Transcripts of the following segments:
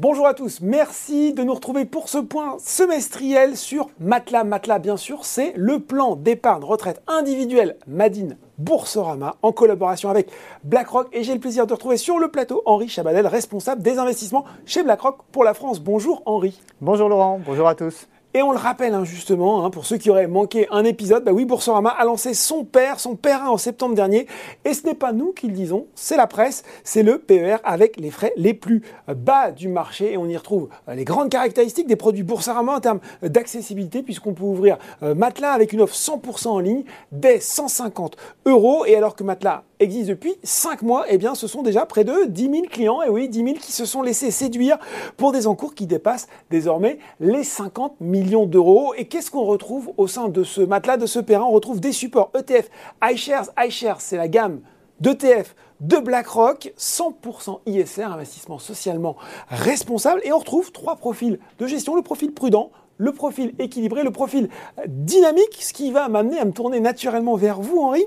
Bonjour à tous, merci de nous retrouver pour ce point semestriel sur Matelas. Matelas, bien sûr, c'est le plan d'épargne retraite individuelle Madine Boursorama en collaboration avec BlackRock. Et j'ai le plaisir de retrouver sur le plateau Henri Chabadel, responsable des investissements chez BlackRock pour la France. Bonjour Henri. Bonjour Laurent, bonjour à tous. Et on le rappelle hein, justement, hein, pour ceux qui auraient manqué un épisode, bah oui, Boursorama a lancé son père, son père en septembre dernier. Et ce n'est pas nous qui le disons, c'est la presse, c'est le PER avec les frais les plus bas du marché. Et on y retrouve euh, les grandes caractéristiques des produits Boursorama en termes d'accessibilité, puisqu'on peut ouvrir euh, Matelas avec une offre 100% en ligne dès 150 euros. Et alors que Matelas existe depuis 5 mois, eh bien ce sont déjà près de 10 000 clients, et oui, 10 000 qui se sont laissés séduire pour des encours qui dépassent désormais les 50 millions d'euros. Et qu'est-ce qu'on retrouve au sein de ce matelas, de ce perrin? On retrouve des supports ETF, iShares. iShares, c'est la gamme d'ETF de BlackRock, 100% ISR, investissement socialement responsable. Et on retrouve trois profils de gestion, le profil prudent, le profil équilibré, le profil dynamique, ce qui va m'amener à me tourner naturellement vers vous, Henri.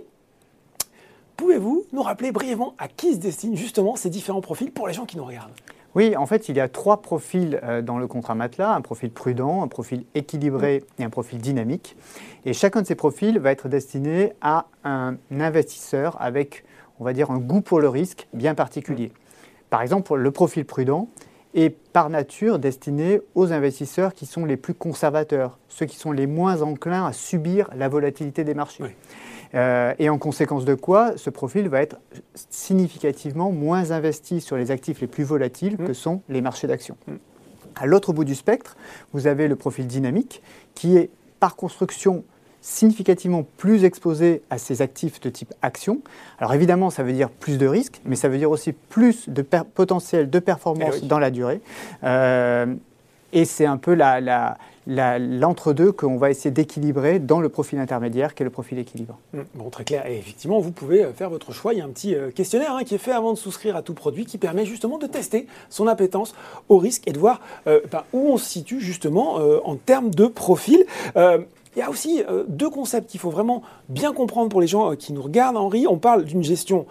Pouvez-vous nous rappeler brièvement à qui se destinent justement ces différents profils pour les gens qui nous regardent? Oui, en fait, il y a trois profils euh, dans le contrat matelas, un profil prudent, un profil équilibré et un profil dynamique. Et chacun de ces profils va être destiné à un investisseur avec, on va dire, un goût pour le risque bien particulier. Par exemple, le profil prudent est par nature destiné aux investisseurs qui sont les plus conservateurs, ceux qui sont les moins enclins à subir la volatilité des marchés. Euh, et en conséquence de quoi, ce profil va être significativement moins investi sur les actifs les plus volatiles que mm. sont les marchés d'actions. Mm. À l'autre bout du spectre, vous avez le profil dynamique qui est par construction significativement plus exposé à ces actifs de type action. Alors évidemment, ça veut dire plus de risques, mais ça veut dire aussi plus de potentiel de performance eh dans la durée. Euh, et c'est un peu la, l'entre-deux qu'on va essayer d'équilibrer dans le profil intermédiaire qui est le profil équilibre. Mmh, bon, très clair. Et effectivement, vous pouvez euh, faire votre choix. Il y a un petit euh, questionnaire hein, qui est fait avant de souscrire à tout produit qui permet justement de tester son appétence au risque et de voir euh, ben, où on se situe justement en termes de profil. Il y a aussi deux concepts qu'il faut vraiment bien comprendre pour les gens qui nous regardent, Henri. On parle d'une gestion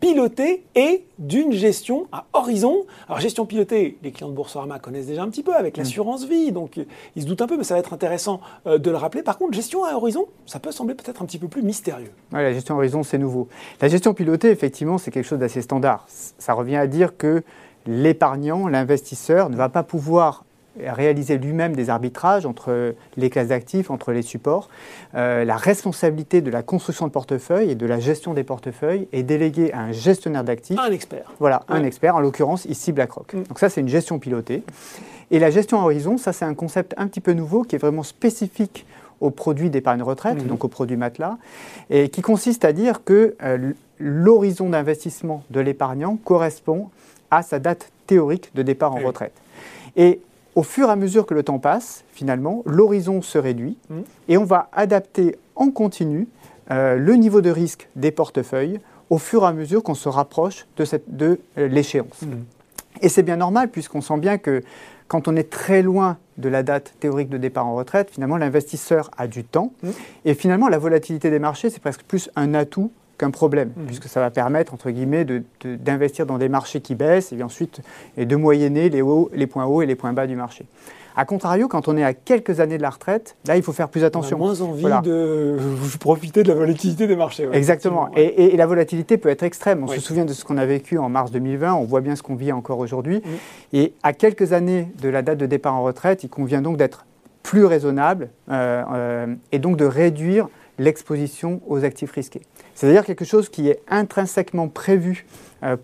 pilotée et d'une gestion à horizon. Alors gestion pilotée, les clients de Boursorama connaissent déjà un petit peu avec mm. l'assurance vie, donc euh, ils se doutent un peu, mais ça va être intéressant euh, de le rappeler. Par contre, gestion à horizon, ça peut sembler peut-être un petit peu plus mystérieux. Oui, la gestion à horizon, c'est nouveau. La gestion pilotée, effectivement, c'est quelque chose d'assez standard. Ça revient à dire que l'épargnant, l'investisseur, ne va pas pouvoir réaliser lui-même des arbitrages entre les classes d'actifs, entre les supports. Euh, la responsabilité de la construction de portefeuille et de la gestion des portefeuilles est déléguée à un gestionnaire d'actifs. Un expert. Voilà, un expert, en l'occurrence ici BlackRock. Mm. Donc ça, c'est une gestion pilotée. Et la gestion à horizon, ça, c'est un concept un petit peu nouveau qui est vraiment spécifique aux produits d'épargne retraite, mm. donc aux produits matelas, et qui consiste à dire que euh, l'horizon d'investissement de l'épargnant correspond à sa date théorique de départ en retraite. Et au fur et à mesure que le temps passe, finalement, l'horizon se réduit mmh. et on va adapter en continu euh, le niveau de risque des portefeuilles au fur et à mesure qu'on se rapproche de, de euh, l'échéance. Mmh. Et c'est bien normal puisqu'on sent bien que quand on est très loin de la date théorique de départ en retraite, finalement, l'investisseur a du temps. Mmh. Et finalement, la volatilité des marchés, c'est presque plus un atout qu'un problème, mmh. puisque ça va permettre, entre guillemets, d'investir dans des marchés qui baissent et ensuite et de moyenner les, hauts, les points hauts et les points bas du marché. A contrario, quand on est à quelques années de la retraite, là, il faut faire plus attention. On a moins envie de profiter de la volatilité des marchés. Exactement. Et, la volatilité peut être extrême. On se souvient de ce qu'on a vécu en mars 2020. On voit bien ce qu'on vit encore aujourd'hui. Mmh. Et à quelques années de la date de départ en retraite, il convient donc d'être plus raisonnable euh, euh, et donc de réduire l'exposition aux actifs risqués. C'est-à-dire quelque chose qui est intrinsèquement prévu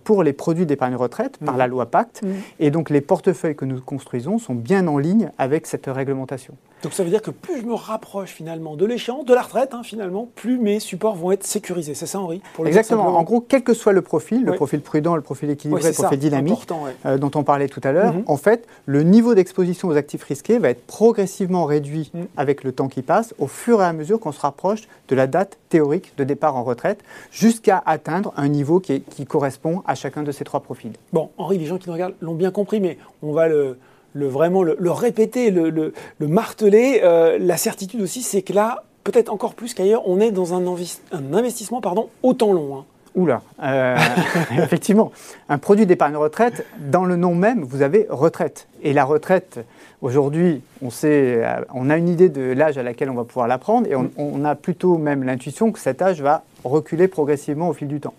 pour les produits d'épargne retraite par mmh. la loi Pacte. Mmh. Et donc les portefeuilles que nous construisons sont bien en ligne avec cette réglementation. Donc ça veut dire que plus je me rapproche finalement de l'échéance, de la retraite hein, finalement, plus mes supports vont être sécurisés. C'est ça Henri Exactement. En gros, quel que soit le profil, le profil prudent, le profil équilibré, le profil dynamique euh, dont on parlait tout à l'heure, mmh. en fait, le niveau d'exposition aux actifs risqués va être progressivement réduit avec le temps qui passe au fur et à mesure qu'on se rapproche de la date théorique de départ en retraite jusqu'à atteindre un niveau qui, qui correspond à chacun de ces trois profils. Bon, Henri, les gens qui nous regardent l'ont bien compris, mais on va le, vraiment le, répéter, le, marteler. Euh, la certitude aussi, c'est que là, peut-être encore plus qu'ailleurs, on est dans un, investissement pardon, au temps long. Hein. Oula, euh, effectivement, un produit d'épargne retraite, dans le nom même, vous avez retraite. Et la retraite, aujourd'hui, on, sait, euh, on a une idée de l'âge à laquelle on va pouvoir la prendre, et on, on a plutôt même l'intuition que cet âge va reculer progressivement au fil du temps.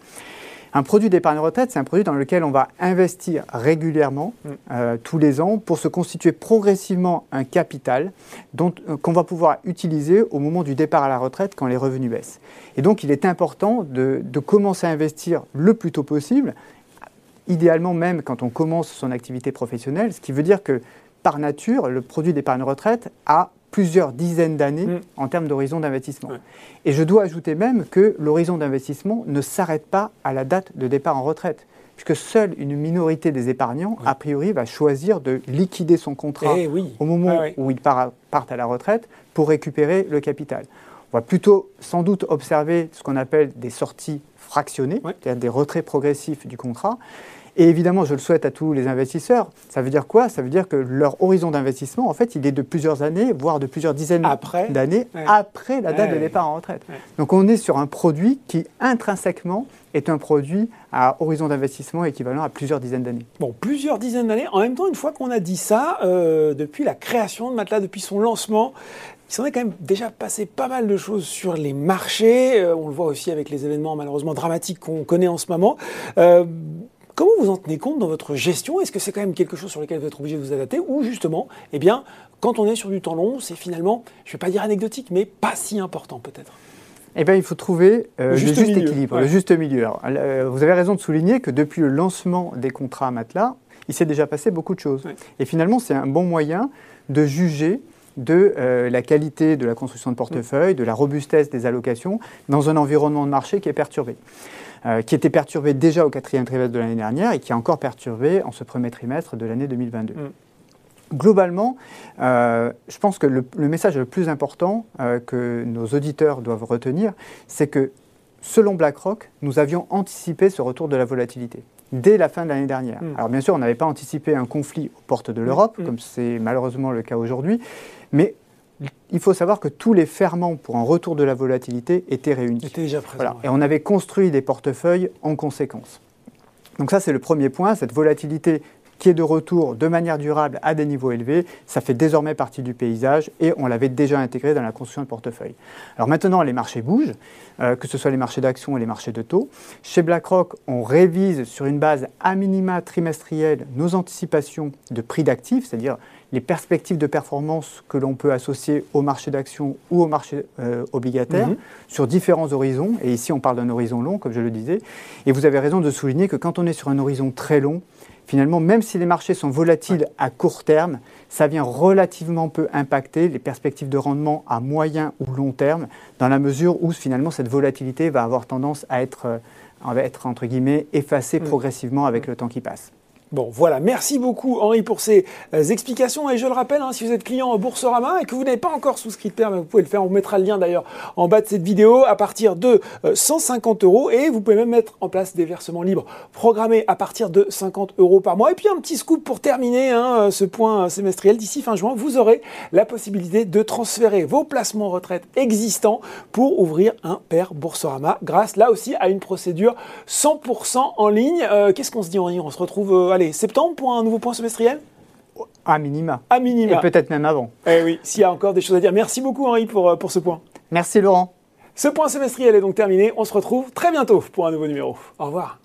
Un produit d'épargne retraite, c'est un produit dans lequel on va investir régulièrement, mm. euh, tous les ans, pour se constituer progressivement un capital euh, qu'on va pouvoir utiliser au moment du départ à la retraite quand les revenus baissent. Et donc, il est important de, de commencer à investir le plus tôt possible, idéalement même quand on commence son activité professionnelle, ce qui veut dire que par nature, le produit d'épargne retraite a plusieurs dizaines d'années mm. en termes d'horizon d'investissement. Et je dois ajouter même que l'horizon d'investissement ne s'arrête pas à la date de départ en retraite, puisque seule une minorité des épargnants, a priori, va choisir de liquider son contrat eh au moment où ils partent à la retraite pour récupérer le capital. On va plutôt sans doute observer ce qu'on appelle des sorties fractionnées, c'est-à-dire des retraits progressifs du contrat. Et évidemment, je le souhaite à tous les investisseurs. Ça veut dire quoi? Ça veut dire que leur horizon d'investissement, en fait, il est de plusieurs années, voire de plusieurs dizaines d'années après la date de départ en retraite. Donc on est sur un produit qui, intrinsèquement, est un produit à horizon d'investissement équivalent à plusieurs dizaines d'années. Bon, plusieurs dizaines d'années. En même temps, une fois qu'on a dit ça, euh, depuis la création de Matelas, depuis son lancement, il s'en est quand même déjà passé pas mal de choses sur les marchés. Euh, on le voit aussi avec les événements malheureusement dramatiques qu'on connaît en ce moment. Euh, Comment vous en tenez compte dans votre gestion? Est-ce que c'est quand même quelque chose sur lequel vous êtes obligé de vous adapter? Ou justement, eh bien, quand on est sur du temps long, c'est finalement, je ne vais pas dire anecdotique, mais pas si important peut-être eh bien, il faut trouver euh, le juste, équilibre, le juste milieu. Euh, vous avez raison de souligner que depuis le lancement des contrats à matelas, il s'est déjà passé beaucoup de choses. Et finalement, c'est un bon moyen de juger de euh, la qualité de la construction de portefeuille, de la robustesse des allocations dans un environnement de marché qui est perturbé. Euh, qui était perturbé déjà au quatrième trimestre de l'année dernière et qui est encore perturbé en ce premier trimestre de l'année 2022. Mm. Globalement, euh, je pense que le, message le plus important euh, que nos auditeurs doivent retenir, c'est que selon BlackRock, nous avions anticipé ce retour de la volatilité dès la fin de l'année dernière. Mm. Alors bien sûr, on n'avait pas anticipé un conflit aux portes de l'Europe, mm. comme c'est malheureusement le cas aujourd'hui, mais il faut savoir que tous les ferments pour un retour de la volatilité étaient réunis. Déjà présents. Et on avait construit des portefeuilles en conséquence. Donc ça, c'est le premier point, cette volatilité qui est de retour de manière durable à des niveaux élevés, ça fait désormais partie du paysage et on l'avait déjà intégré dans la construction de portefeuille. Alors maintenant, les marchés bougent, euh, que ce soit les marchés d'actions et les marchés de taux. Chez BlackRock, on révise sur une base à minima trimestrielle nos anticipations de prix d'actifs, c'est-à-dire les perspectives de performance que l'on peut associer au marché d'actions ou au marché euh, obligataire mhm. sur différents horizons. Et ici, on parle d'un horizon long, comme je le disais. Et vous avez raison de souligner que quand on est sur un horizon très long, finalement, même si les marchés sont volatiles à court terme, ça vient relativement peu impacter les perspectives de rendement à moyen ou long terme, dans la mesure où finalement cette volatilité va avoir tendance à être, euh, être entre guillemets, effacée mm. progressivement avec mm. le temps qui passe. Bon, voilà, merci beaucoup Henri pour ces euh, explications. Et je le rappelle, hein, si vous êtes client en Boursorama et que vous n'avez pas encore souscrit de vous pouvez le faire. On vous mettra le lien d'ailleurs en bas de cette vidéo à partir de 150 euh, euros. Et vous pouvez même mettre en place des versements libres programmés à partir de 50 euros par mois. Et puis un petit scoop pour terminer hein, euh, ce point semestriel. D'ici fin juin, vous aurez la possibilité de transférer vos placements retraite existants pour ouvrir un père Boursorama grâce là aussi à une procédure 100% en ligne. Qu'est-ce qu'on se dit Henri? On se retrouve allez, septembre pour un nouveau point semestriel? À minima. À minima. Et peut-être même avant. Eh oui, s'il y a encore des choses à dire. Merci beaucoup Henri pour, euh, pour ce point. Merci Laurent. Ce point semestriel est donc terminé. On se retrouve très bientôt pour un nouveau numéro. Au revoir.